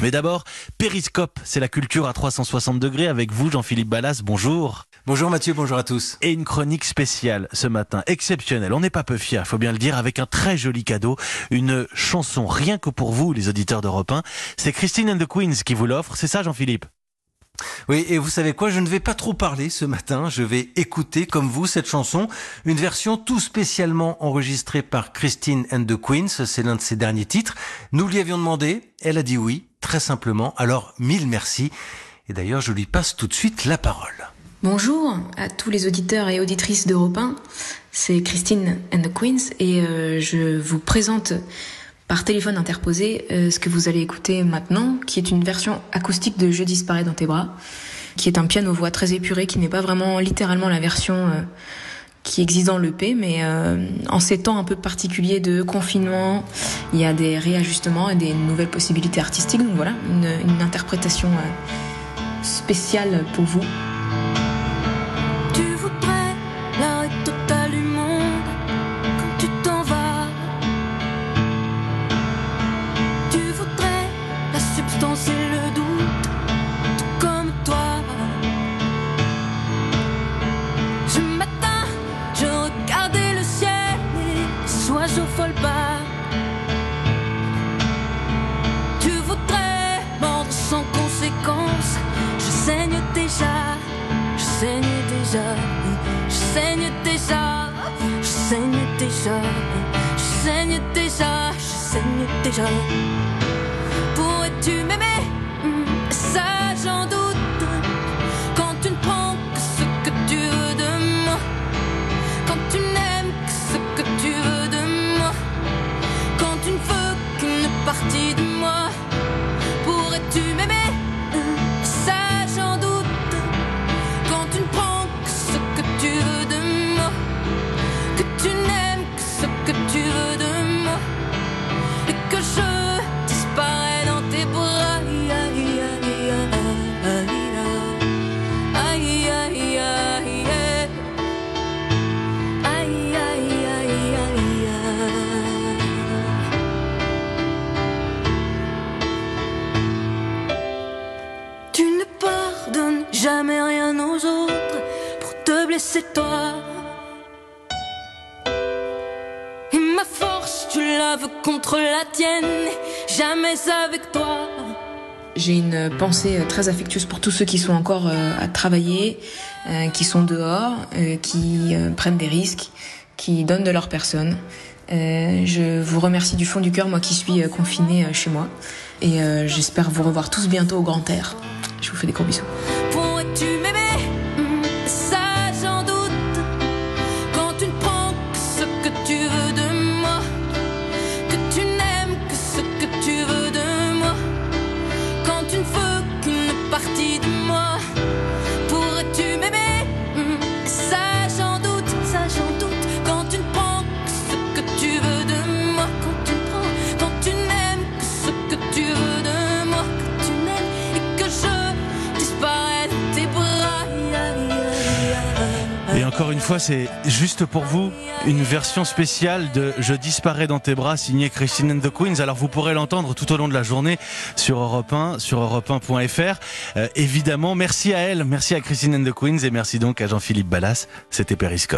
Mais d'abord, Périscope, c'est la culture à 360 degrés avec vous, Jean-Philippe Ballas. Bonjour. Bonjour Mathieu, bonjour à tous. Et une chronique spéciale ce matin, exceptionnelle. On n'est pas peu fiers, faut bien le dire, avec un très joli cadeau, une chanson rien que pour vous, les auditeurs d'Europe 1. C'est Christine and the Queens qui vous l'offre. C'est ça, Jean-Philippe? Oui, et vous savez quoi, je ne vais pas trop parler ce matin, je vais écouter comme vous cette chanson, une version tout spécialement enregistrée par Christine and the Queens, c'est l'un de ses derniers titres. Nous lui avions demandé, elle a dit oui, très simplement, alors mille merci. Et d'ailleurs, je lui passe tout de suite la parole. Bonjour à tous les auditeurs et auditrices d'Europe 1, c'est Christine and the Queens et euh, je vous présente par téléphone interposé euh, ce que vous allez écouter maintenant, qui est une version acoustique de Je disparais dans tes bras, qui est un piano-voix très épuré, qui n'est pas vraiment littéralement la version euh, qui existe dans l'EP, mais euh, en ces temps un peu particuliers de confinement, il y a des réajustements et des nouvelles possibilités artistiques. Donc voilà, une, une interprétation spéciale pour vous. Je saigne déjà, je saigne déjà, je saigne déjà, je saigne déjà. Pourrais-tu jamais rien aux autres pour te blesser toi. Et ma force, tu la contre la tienne, jamais avec toi. J'ai une pensée très affectueuse pour tous ceux qui sont encore euh, à travailler, euh, qui sont dehors, euh, qui prennent des risques, qui donnent de leur personne. je vous remercie du fond du cœur, moi qui suis confinée chez moi. Et j'espère vous revoir tous bientôt au grand air. Je vous fais des gros bisous. tu m'aimais. Encore une fois, c'est juste pour vous une version spéciale de Je disparais dans tes bras signée Christine and the Queens. Alors vous pourrez l'entendre tout au long de la journée sur Europe 1, sur europe1.fr. Euh, évidemment, merci à elle, merci à Christine and the Queens et merci donc à Jean-Philippe Ballas. C'était Periscope.